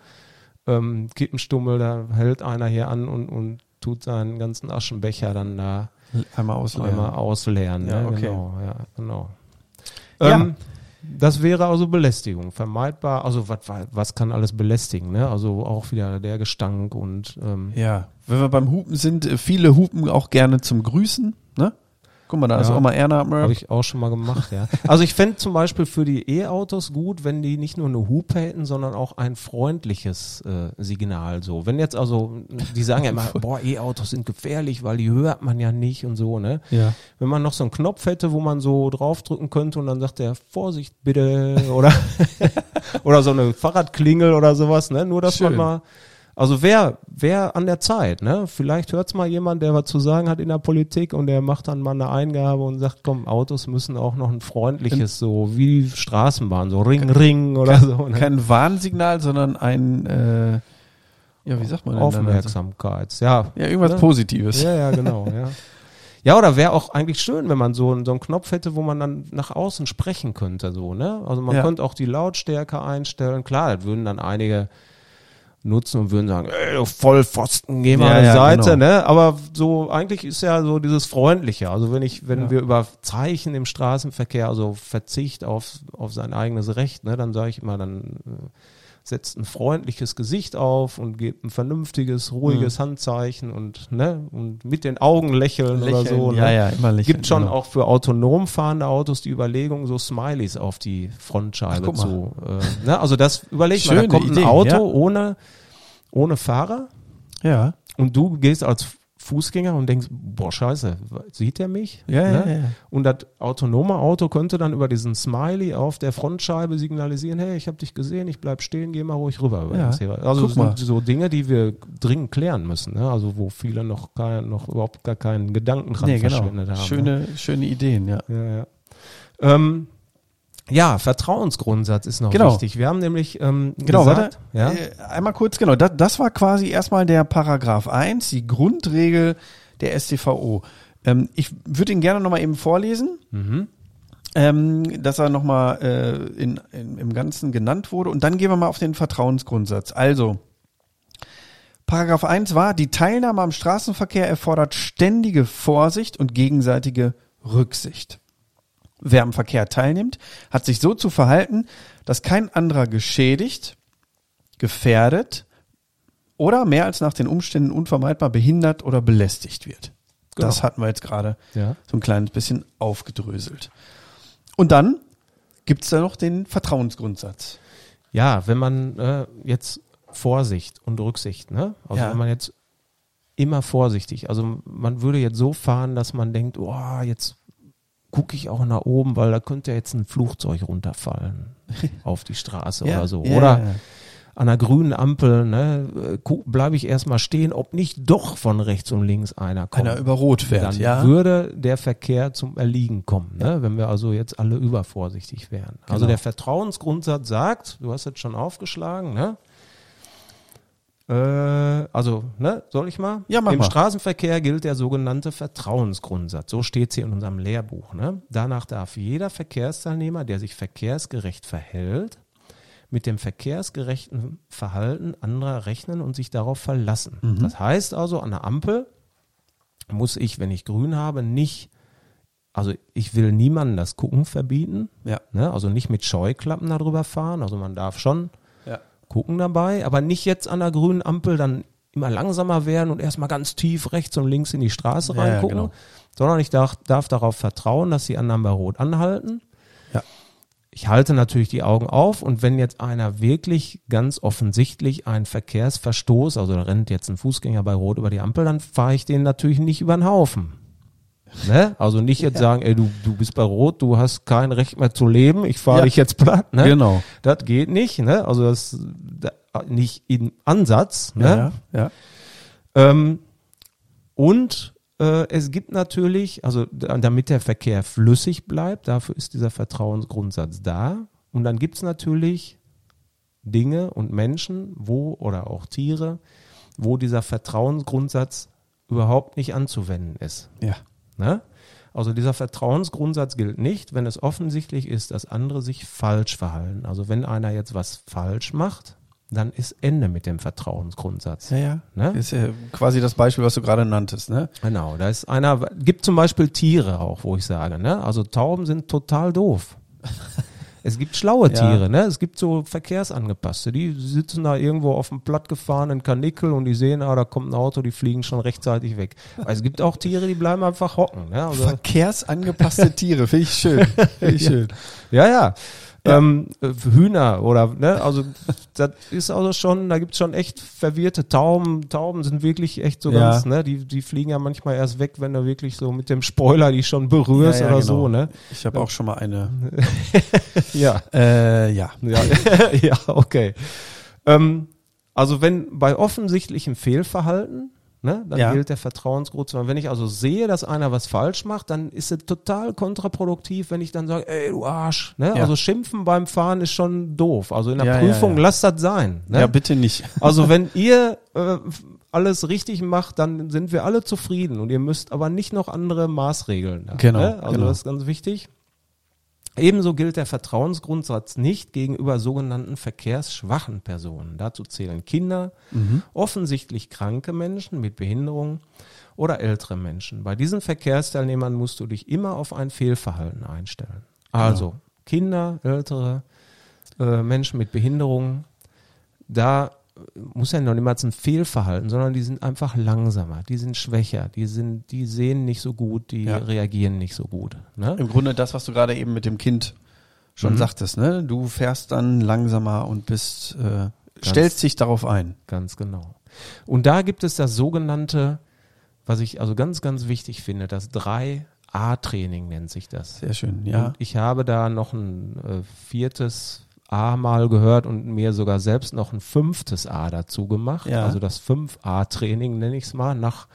ähm, Kippenstummel, da hält einer hier an und, und tut seinen ganzen Aschenbecher dann da Einmal ausleeren. einmal ausleeren. Ja, ne? okay. Genau, ja, genau. Ja. Ähm, das wäre also Belästigung, vermeidbar. Also was, was kann alles belästigen? Ne? Also auch wieder der Gestank und ähm, Ja, wenn wir beim Hupen sind, äh, viele hupen auch gerne zum Grüßen, ne? Guck mal, da ist Ja. Oma Erna. Habe ich auch schon mal gemacht, ja. Also ich fände zum Beispiel für die E-Autos gut, wenn die nicht nur eine Hupe hätten, sondern auch ein freundliches äh, Signal. So, wenn jetzt also, die sagen ja immer, boah, E-Autos sind gefährlich, weil die hört man ja nicht und so, ne? Ja. Wenn man noch so einen Knopf hätte, wo man so draufdrücken könnte und dann sagt der Vorsicht bitte oder oder so eine Fahrradklingel oder sowas, ne? Nur dass Schön. man mal also wer wer an der Zeit, ne? Vielleicht hört's mal jemand, der was zu sagen hat in der Politik und der macht dann mal eine Eingabe und sagt, komm, Autos müssen auch noch ein freundliches so wie die Straßenbahn, so Ring Ring oder so, ne? Kein Warnsignal, sondern ein, äh, ja, wie sagt man denn? Aufmerksamkeit. Ja, Ja, irgendwas ne? Positives. Ja, ja, genau, ja. Ja, oder wäre auch eigentlich schön, wenn man so, einen- so einen Knopf hätte, wo man dann nach außen sprechen könnte, so, ne? Also man Ja. könnte auch die Lautstärke einstellen. Klar, das würden dann einige nutzen und würden sagen, ey, du Vollpfosten, geh mal Ja, an die ja, Seite, genau. ne? Aber so, eigentlich ist ja so dieses Freundliche. Also wenn ich, wenn Ja. wir über Zeichen im Straßenverkehr, also Verzicht auf, auf sein eigenes Recht, ne, dann sage ich immer, dann äh, setzt ein freundliches Gesicht auf und gebt ein vernünftiges, ruhiges Handzeichen und, ne, und mit den Augen lächeln, oder so. ja, ne? ja, immer lächeln. Gibt schon genau. auch für autonom fahrende Autos die Überlegung, so Smileys auf die Ach, Frontscheibe mal. zu. Äh, ne? Also das überleg mal, da kommt ein Idee, Auto ja. ohne, ohne Fahrer Ja, und du gehst als Fußgänger und denkst, boah, scheiße, sieht der mich? ja, ja, ne? ja. Und das autonome Auto könnte dann über diesen Smiley auf der Frontscheibe signalisieren, hey, ich habe dich gesehen, ich bleib stehen, geh mal ruhig rüber. über Ja. Also guck das mal. sind so Dinge, die wir dringend klären müssen, ne? also wo viele noch, kein, noch überhaupt gar keinen Gedanken dran Nee, genau. verschwendet haben. ne? Schöne, schöne Ideen, ja. Ja, ja. Ähm, ja, Vertrauensgrundsatz ist noch Genau. wichtig. Wir haben nämlich ähm, Genau, gesagt, warte. ja, Äh, einmal kurz, genau. Das, das war quasi erstmal der Paragraph 1, die Grundregel der StVO. Ähm, ich würde ihn gerne nochmal eben vorlesen, mhm. ähm, dass er nochmal äh, in, in, im Ganzen genannt wurde. Und dann gehen wir mal auf den Vertrauensgrundsatz. Also, Paragraph 1 war, die Teilnahme am Straßenverkehr erfordert ständige Vorsicht und gegenseitige Rücksicht. Wer am Verkehr teilnimmt, hat sich so zu verhalten, dass kein anderer geschädigt, gefährdet oder mehr als nach den Umständen unvermeidbar behindert oder belästigt wird. Genau. Das hatten wir jetzt gerade ja. so ein kleines bisschen aufgedröselt. Und dann gibt's da noch den Vertrauensgrundsatz. ja, wenn man äh, jetzt Vorsicht und Rücksicht. Ne? Also Ja. wenn man jetzt immer vorsichtig, also man würde jetzt so fahren, dass man denkt, oh, jetzt gucke ich auch nach oben, weil da könnte jetzt ein Flugzeug runterfallen auf die Straße oder so. ja, oder ja, ja. an einer grünen Ampel ne, bleibe ich erstmal stehen, ob nicht doch von rechts und links einer kommt. Einer über Rot fährt, dann ja. würde der Verkehr zum Erliegen kommen, ne? wenn wir also jetzt alle übervorsichtig wären. Also Genau. der Vertrauensgrundsatz sagt, du hast jetzt schon aufgeschlagen, ne? Äh, also, ne, soll ich mal? Ja, mach Im mal. Straßenverkehr gilt der sogenannte Vertrauensgrundsatz. So steht es hier in unserem Lehrbuch. Ne? Danach darf jeder Verkehrsteilnehmer, der sich verkehrsgerecht verhält, mit dem verkehrsgerechten Verhalten anderer rechnen und sich darauf verlassen. Mhm. Das heißt also, an der Ampel muss ich, wenn ich grün habe, nicht, also ich will niemandem das Gucken verbieten, Ja. ne? also nicht mit Scheuklappen darüber fahren, also man darf schon. Gucken dabei, aber nicht jetzt an der grünen Ampel dann immer langsamer werden und erstmal ganz tief rechts und links in die Straße Ja, ja, reingucken, genau. sondern ich darf, darf darauf vertrauen, dass die anderen bei Rot anhalten. Ja. Ich halte natürlich die Augen auf und wenn jetzt einer wirklich ganz offensichtlich einen Verkehrsverstoß, also da rennt jetzt ein Fußgänger bei Rot über die Ampel, dann fahre ich den natürlich nicht über den Haufen. Ne? Also nicht jetzt sagen, ey, du, du bist bei Rot, du hast kein Recht mehr zu leben, ich fahre Ja. dich jetzt platt. Ne? Genau. Das geht nicht, ne? Also das da, nicht im Ansatz, ne? Ja, ja. Ähm, und äh, es gibt natürlich, also da- damit der Verkehr flüssig bleibt, dafür ist dieser Vertrauensgrundsatz da. Und dann gibt es natürlich Dinge und Menschen, wo oder auch Tiere, wo dieser Vertrauensgrundsatz überhaupt nicht anzuwenden ist. ja. Ne? Also dieser Vertrauensgrundsatz gilt nicht, wenn es offensichtlich ist, dass andere sich falsch verhalten. Also wenn einer jetzt was falsch macht, dann ist Ende mit dem Vertrauensgrundsatz. Ja, ja. Ne? Ist ja quasi das Beispiel, was du gerade nanntest, ne? Genau, da ist einer, gibt zum Beispiel Tiere auch, wo ich sage, ne? Also Tauben sind total doof. Es gibt schlaue Ja. Tiere, ne? Es gibt so Verkehrsangepasste, die sitzen da irgendwo auf dem plattgefahrenen Kanickel und die sehen, ah, da kommt ein Auto, die fliegen schon rechtzeitig weg. Aber es gibt auch Tiere, die bleiben einfach hocken, ne? Also, Verkehrsangepasste Tiere, finde ich schön. Finde ich schön. Ja, ja. Ähm, äh, Hühner oder, ne, also das ist also schon, da gibt's schon echt verwirrte Tauben. Tauben sind wirklich echt so Ja. ganz, ne, die, die fliegen ja manchmal erst weg, wenn du wirklich so mit dem Spoiler die schon berührst Ja, ja, oder genau. so, ne? Ich habe auch schon mal eine. Ja. Äh, ja. Ja, ja okay. Ähm, also wenn bei offensichtlichem Fehlverhalten, ne, dann Ja. gilt der Vertrauensgrundsatz. Wenn ich also sehe, dass einer was falsch macht, dann ist es total kontraproduktiv, wenn ich dann sage, ey, du Arsch. Ne? Ja. Also schimpfen beim Fahren ist schon doof. Also in der Ja, Prüfung lasst das sein. Ne? Ja, bitte nicht. Also wenn ihr äh, alles richtig macht, dann sind wir alle zufrieden und ihr müsst aber nicht noch andere Maßregeln. Genau, Ne? Also genau. das ist ganz wichtig. Ebenso gilt der Vertrauensgrundsatz nicht gegenüber sogenannten verkehrsschwachen Personen. Dazu zählen Kinder, Mhm. offensichtlich kranke Menschen mit Behinderung oder ältere Menschen. Bei diesen Verkehrsteilnehmern musst du dich immer auf ein Fehlverhalten einstellen. Also Kinder, ältere äh, Menschen mit Behinderung, da muss ja noch niemals ein Fehlverhalten, sondern die sind einfach langsamer, die sind schwächer, die sind, die sehen nicht so gut, die Ja. reagieren nicht so gut. Ne? Im Grunde das, was du gerade eben mit dem Kind schon Mhm. sagtest, ne? Du fährst dann langsamer und bist, äh, stellst dich darauf ein. Ganz genau. Und da gibt es das sogenannte, was ich also ganz, ganz wichtig finde, das 3A-Training nennt sich das. Sehr schön, ja. Und ich habe da noch ein äh, viertes A mal gehört und mir sogar selbst noch ein fünftes A dazu gemacht. Ja. Also das 5A-Training nenne ich es mal nach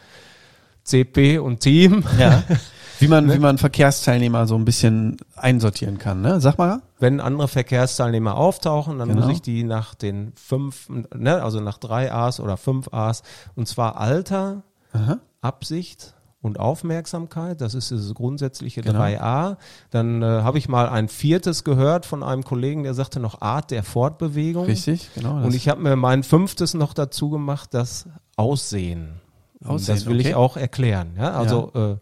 CP und Team. Ja. Wie man, Ne? wie man Verkehrsteilnehmer so ein bisschen einsortieren kann, ne? Sag mal. Wenn andere Verkehrsteilnehmer auftauchen, dann Genau. muss ich die nach den fünf, ne, also nach drei A's oder fünf A's, und zwar Alter, Aha. Absicht und Aufmerksamkeit, das ist das grundsätzliche Genau. 3a. Dann äh, habe ich mal ein viertes gehört von einem Kollegen, der sagte noch Art der Fortbewegung. Richtig, genau. Und ich habe mir mein fünftes noch dazu gemacht, das Aussehen. Aussehen, das will okay. ich auch erklären. Ja? Also Äh,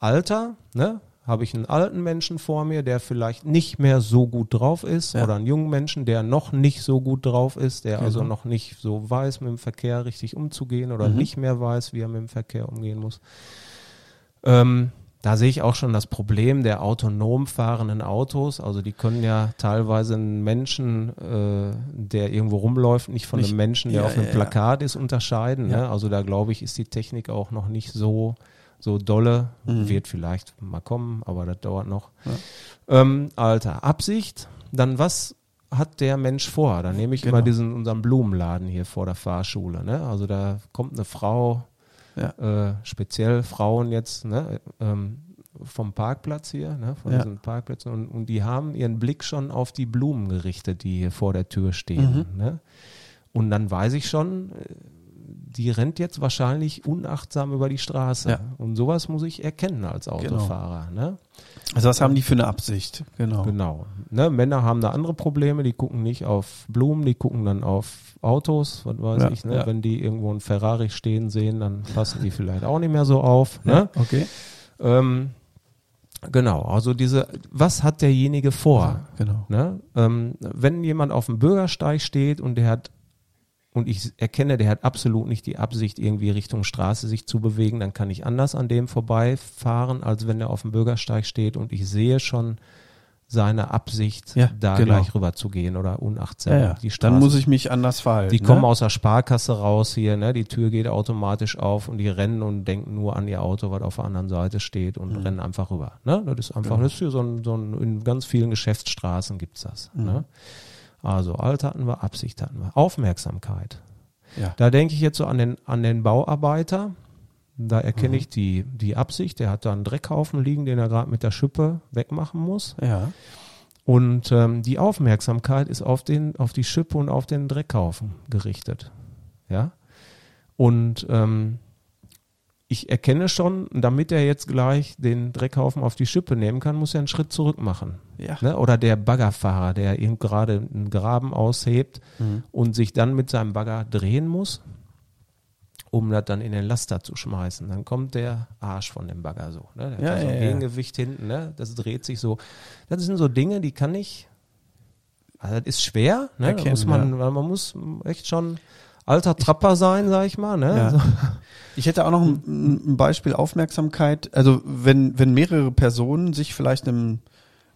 Alter, ne? habe ich einen alten Menschen vor mir, der vielleicht nicht mehr so gut drauf ist, Ja. oder einen jungen Menschen, der noch nicht so gut drauf ist, der also Genau. noch nicht so weiß, mit dem Verkehr richtig umzugehen oder Mhm. nicht mehr weiß, wie er mit dem Verkehr umgehen muss. Ähm, da sehe ich auch schon das Problem der autonom fahrenden Autos. Also die können ja teilweise einen Menschen, äh, der irgendwo rumläuft, nicht von Nicht- einem Menschen, der ja, auf einem ja, ja. Plakat ist, unterscheiden. Ja. Ne? Also da glaube ich, ist die Technik auch noch nicht so, so dolle. Mhm. Wird vielleicht mal kommen, aber das dauert noch. Ähm, Alter, Absicht, dann was hat der Mensch vor? Da nehme ich Genau. immer diesen unseren Blumenladen hier vor der Fahrschule. Ne? Also da kommt eine Frau, Ja. äh, speziell Frauen jetzt, ne, ähm, vom Parkplatz hier, ne, von Ja. diesen Parkplätzen und, und die haben ihren Blick schon auf die Blumen gerichtet, die hier vor der Tür stehen. Mhm. Ne? Und dann weiß ich schon, äh, die rennt jetzt wahrscheinlich unachtsam über die Straße. Ja. Und sowas muss ich erkennen als Autofahrer. Ne? Also was haben die für eine Absicht? Genau. Genau. Ne, Männer haben da andere Probleme, die gucken nicht auf Blumen, die gucken dann auf Autos, was weiß Ja, ich. Ne? ja. Wenn die irgendwo einen Ferrari stehen sehen, dann passen die vielleicht auch nicht mehr so auf. Ne? Okay. Ähm, genau, also diese, was hat derjenige vor? Genau. Ne? Ähm, wenn jemand auf dem Bürgersteig steht und der hat und ich erkenne, der hat absolut nicht die Absicht, irgendwie Richtung Straße sich zu bewegen, dann kann ich anders an dem vorbeifahren, als wenn er auf dem Bürgersteig steht und ich sehe schon seine Absicht, Ja, da genau. gleich rüber zu gehen oder unachtsam Ja, ja. die Straße. Dann muss ich mich anders verhalten. Die kommen ne? aus der Sparkasse raus hier, ne? Die Tür geht automatisch auf und die rennen und denken nur an ihr Auto, was auf der anderen Seite steht und rennen einfach rüber. Ne? Das ist einfach, das ist hier so ein, so ein, in ganz vielen Geschäftsstraßen gibt's das. Ne? Also Alter hatten wir, Absicht hatten wir. Aufmerksamkeit. Ja. Da denke ich jetzt so an den, an den Bauarbeiter. Da erkenne ich die, die Absicht. Der hat da einen Dreckhaufen liegen, den er gerade mit der Schippe wegmachen muss. Ja. Und ähm, die Aufmerksamkeit ist auf den, auf die Schippe und auf den Dreckhaufen gerichtet. Ja. Und ähm, ich erkenne schon, damit er jetzt gleich den Dreckhaufen auf die Schippe nehmen kann, muss er einen Schritt zurück machen. Ja. Ne? Oder der Baggerfahrer, der eben gerade einen Graben aushebt und sich dann mit seinem Bagger drehen muss, um das dann in den Laster zu schmeißen. Dann kommt der Arsch von dem Bagger so. Ne? Der Ja, hat da so ein ja, ja. Gegengewicht hinten, ne? das dreht sich so. Das sind so Dinge, die kann ich, also das ist schwer, ne? da Erkennen, muss man, weil man muss echt schon alter Trapper sein, sag ich mal. Ne? Ja. So. Ich hätte auch noch ein, ein Beispiel Aufmerksamkeit. Also wenn, wenn mehrere Personen sich vielleicht einem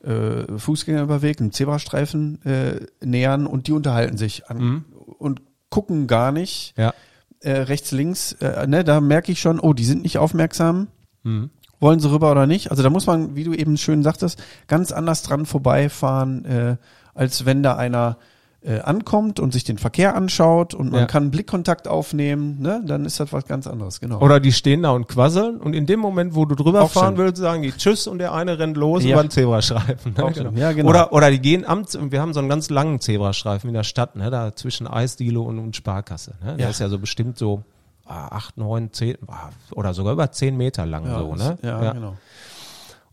äh, Fußgängerüberweg, einem Zebrastreifen äh, nähern und die unterhalten sich an, Mhm. und gucken gar nicht Ja. äh, rechts, links, äh, ne, da merke ich schon, oh, die sind nicht aufmerksam. Mhm. Wollen sie rüber oder nicht? Also da muss man, wie du eben schön sagtest, ganz anders dran vorbeifahren, äh, als wenn da einer äh, ankommt und sich den Verkehr anschaut und man Ja. kann Blickkontakt aufnehmen, ne? Dann ist das was ganz anderes, genau. Oder die stehen da und quasseln und in dem Moment, wo du drüber Auch fahren schön. willst, sagen die Tschüss und der eine rennt los Ja. über den Zebrastreifen. Ne? Schön. Ja, genau. Oder, oder die gehen am, wir haben so einen ganz langen Zebrastreifen in der Stadt, ne? da zwischen Eisdiele und, und Sparkasse. Ne? Der Ja. ist ja so bestimmt so ah, acht, neun, zehn ah, oder sogar über zehn Meter lang ja, so. Ne? ja, genau.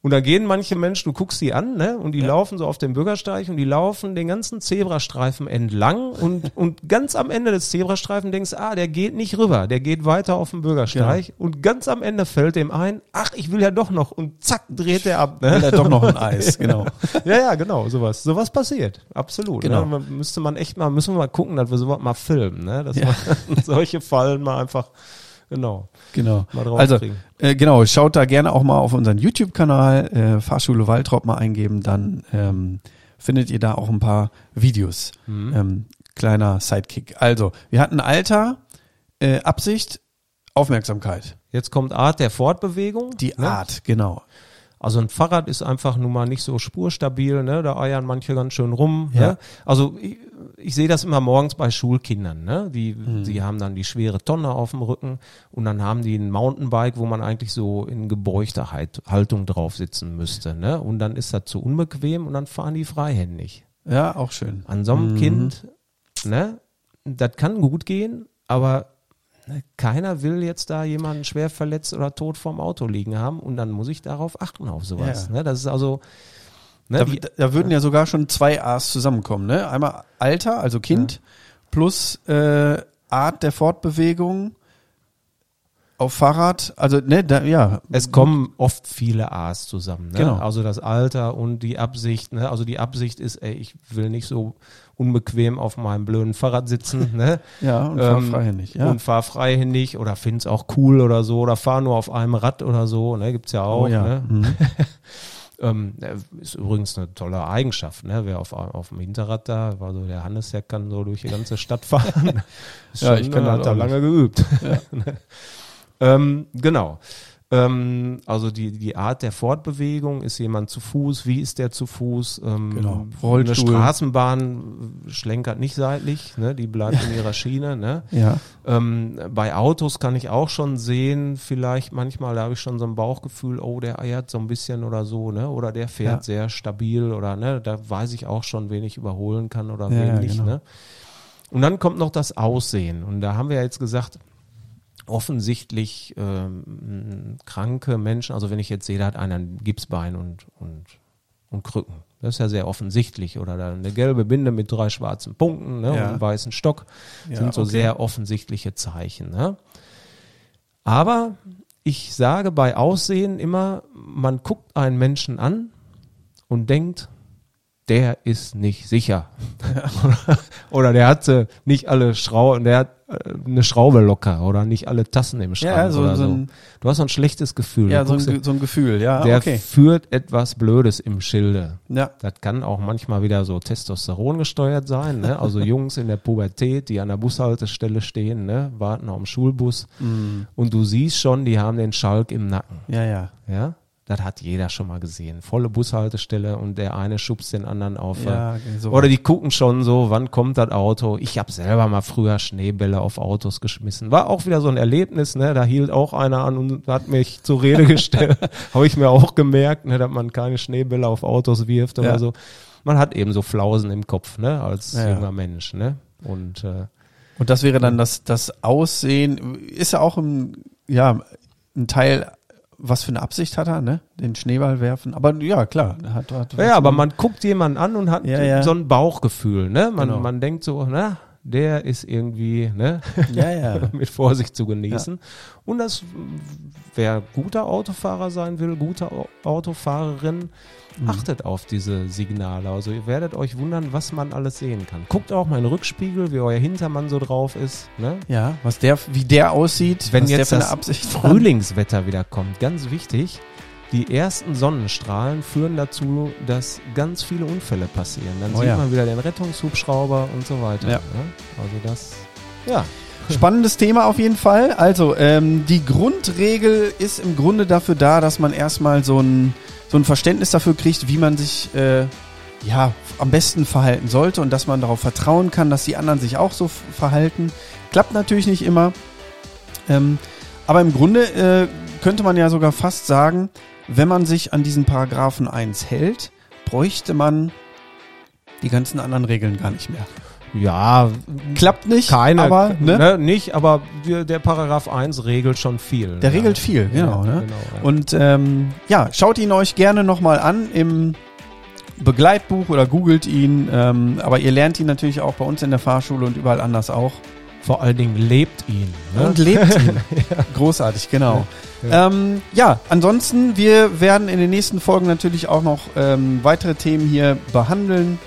Und da gehen manche Menschen, du guckst die an, ne? Und die laufen so auf dem Bürgersteig und die laufen den ganzen Zebrastreifen entlang und, und ganz am Ende des Zebrastreifen denkst, ah, der geht nicht rüber, der geht weiter auf dem Bürgersteig und ganz am Ende fällt dem ein, ach, ich will ja doch noch und zack, dreht der ab. Will Ne? er doch noch ein Eis, genau. Ja, ja, genau, sowas. Sowas passiert. Absolut. Genau. Ne? Müsste man echt mal, müssen wir mal gucken, dass wir sowas mal filmen, ne? Dass Ja. man solche Fallen mal einfach, genau, Genau. Also, äh, genau, schaut da gerne auch mal auf unseren YouTube-Kanal, äh, Fahrschule Waltrop mal eingeben, dann ähm, findet ihr da auch ein paar Videos. Mhm. Ähm, kleiner Sidekick. Also, wir hatten Alter, äh, Absicht, Aufmerksamkeit. Jetzt kommt Art der Fortbewegung. Die ne? Art, genau. Also ein Fahrrad ist einfach nun mal nicht so spurstabil, ne? Da eiern manche ganz schön rum. Ja. Ne? Also ich, ich sehe das immer morgens bei Schulkindern, ne? Die, Mhm. die haben dann die schwere Tonne auf dem Rücken und dann haben die ein Mountainbike, wo man eigentlich so in gebeugter Halt- Haltung drauf sitzen müsste, ne? Und dann ist das zu unbequem und dann fahren die freihändig. Ja, auch schön. An so einem Mhm. Kind, ne? Das kann gut gehen, aber ne, keiner will jetzt da jemanden schwer verletzt oder tot vorm Auto liegen haben und dann muss ich darauf achten auf sowas. Ja. Ne? Das ist also, ne, Da, die, da würden ja sogar schon zwei A's zusammenkommen, ne? Einmal Alter, also Kind, plus äh, Art der Fortbewegung auf Fahrrad, also ne, da, ja. Es kommen oft viele A's zusammen. Ne? Genau. Also das Alter und die Absicht. Ne? Also die Absicht ist, ey, ich will nicht so unbequem auf meinem blöden Fahrrad sitzen. Ne? Ja, und Ähm, fahrfreihändig, ja. Und fahr freihändig oder find's auch cool oder so oder fahr nur auf einem Rad oder so. Ne? Gibt's ja auch. oh ja. Ne? Mhm. Ähm, äh, ist übrigens eine tolle Eigenschaft, ne? Wer auf, auf dem Hinterrad da, war so der Hannes, der kann so durch die ganze Stadt fahren. Ja, ich kann hat er auch lange geübt. Ähm, genau. Ähm, also die, die Art der Fortbewegung, ist jemand zu Fuß, wie ist der zu Fuß? Ähm, Genau. Eine Rollstuhl. Straßenbahn schlenkert nicht seitlich, ne? die bleibt in ihrer Schiene. Ne? Ja. Ähm, bei Autos kann ich auch schon sehen, vielleicht manchmal, da habe ich schon so ein Bauchgefühl, oh, der eiert so ein bisschen oder so, ne? Oder der fährt Ja. sehr stabil oder ne, da weiß ich auch schon, wen ich überholen kann oder Ja, wen nicht, genau. ne? Und dann kommt noch das Aussehen. Und da haben wir ja jetzt gesagt, offensichtlich ähm, kranke Menschen, also wenn ich jetzt sehe, da hat einer ein Gipsbein und, und, und Krücken. Das ist ja sehr offensichtlich. Oder da eine gelbe Binde mit drei schwarzen Punkten ne, Ja. und einem weißen Stock Ja, sind so okay. sehr offensichtliche Zeichen. Ne? Aber ich sage bei Aussehen immer, man guckt einen Menschen an und denkt, der ist nicht sicher. oder der hatte nicht alle Schrauben, der hat äh, eine Schraube locker oder nicht alle Tassen im Schrank Ja, so, oder so, ein, Du hast so ein schlechtes Gefühl. ja, so, ein, so ein Gefühl, ja, der okay. führt etwas Blödes im Schilde. Ja, Das kann auch manchmal wieder so Testosteron gesteuert sein. Ne? Also Jungs in der Pubertät, die an der Bushaltestelle stehen, ne? warten auf dem Schulbus mm, und du siehst schon, die haben den Schalk im Nacken. ja, ja. Ja, das hat jeder schon mal gesehen. Volle Bushaltestelle und der eine schubst den anderen auf. äh, ja so. Oder die gucken schon so, wann kommt das Auto? Ich habe selber mal früher Schneebälle auf Autos geschmissen. War auch wieder so ein Erlebnis, ne? Da hielt auch einer an und hat mich zur Rede gestellt. habe ich mir auch gemerkt, ne, dass man keine Schneebälle auf Autos wirft oder Ja. so. Man hat eben so Flausen im Kopf, ne, als Ja, ja. junger Mensch, ne? Und äh, Und das wäre dann das, das Aussehen, ist ja auch ein, ja, ein Teil, was für eine Absicht hat er, ne? Den Schneeball werfen. Aber ja, klar. Hat, hat, ja, ja, aber man guckt jemanden an und hat Ja, ja. so ein Bauchgefühl, ne? Man, Genau. man denkt so, na, der ist irgendwie, ne? Ja, ja. mit Vorsicht zu genießen. Und das, wer guter Autofahrer sein will, gute Au- Autofahrerin, Mhm. achtet auf diese Signale. Also ihr werdet euch wundern, was man alles sehen kann. Guckt auch mal in den Rückspiegel, wie euer Hintermann so drauf ist. Ne? Ja, was der, wie der aussieht, Wenn jetzt das eine Absicht hat. Frühlingswetter wieder kommt, ganz wichtig. Die ersten Sonnenstrahlen führen dazu, dass ganz viele Unfälle passieren. Dann Oh sieht ja. man wieder den Rettungshubschrauber und so weiter. Ja. Ne? Also das, ja. Spannendes Thema auf jeden Fall. Also, ähm, die Grundregel ist im Grunde dafür da, dass man erstmal so ein, so ein Verständnis dafür kriegt, wie man sich äh, ja am besten verhalten sollte und dass man darauf vertrauen kann, dass die anderen sich auch so verhalten. Klappt natürlich nicht immer. Ähm, aber im Grunde äh, könnte man ja sogar fast sagen, wenn man sich an diesen Paragraphen 1 hält, bräuchte man die ganzen anderen Regeln gar nicht mehr. Ja, Klappt nicht, keine, aber ne? ne, nicht, aber wir, der Paragraph 1 regelt schon viel. Der ja. regelt viel, genau. Ja, ne? genau ja. Und ähm, ja, schaut ihn euch gerne nochmal an im Begleitbuch oder googelt ihn. Ähm, aber ihr lernt ihn natürlich auch bei uns in der Fahrschule und überall anders auch. vor allen Dingen lebt ihn. Ne? Und lebt ihn. Großartig, genau. Ja. Ähm, ja, ansonsten, wir werden in den nächsten Folgen natürlich auch noch ähm, weitere Themen hier behandeln.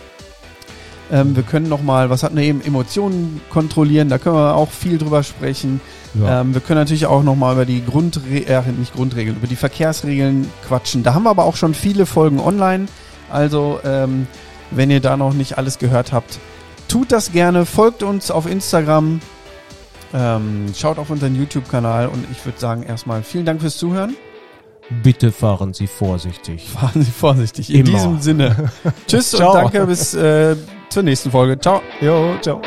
Ähm, wir können nochmal, was hatten wir eben, Emotionen kontrollieren, da können wir auch viel drüber sprechen. ja. Ähm, wir können natürlich auch nochmal über die Grundregeln, äh, nicht Grundregeln, über die Verkehrsregeln quatschen. Da haben wir aber auch schon viele Folgen online. Also, ähm, wenn ihr da noch nicht alles gehört habt, tut das gerne, folgt uns auf Instagram, ähm, schaut auf unseren YouTube-Kanal und ich würde sagen erstmal vielen Dank fürs Zuhören. Bitte fahren Sie vorsichtig. Fahren Sie vorsichtig. In Immer. diesem Sinne. Tschüss und danke bis äh, zur nächsten Folge. Ciao. Jo, ciao.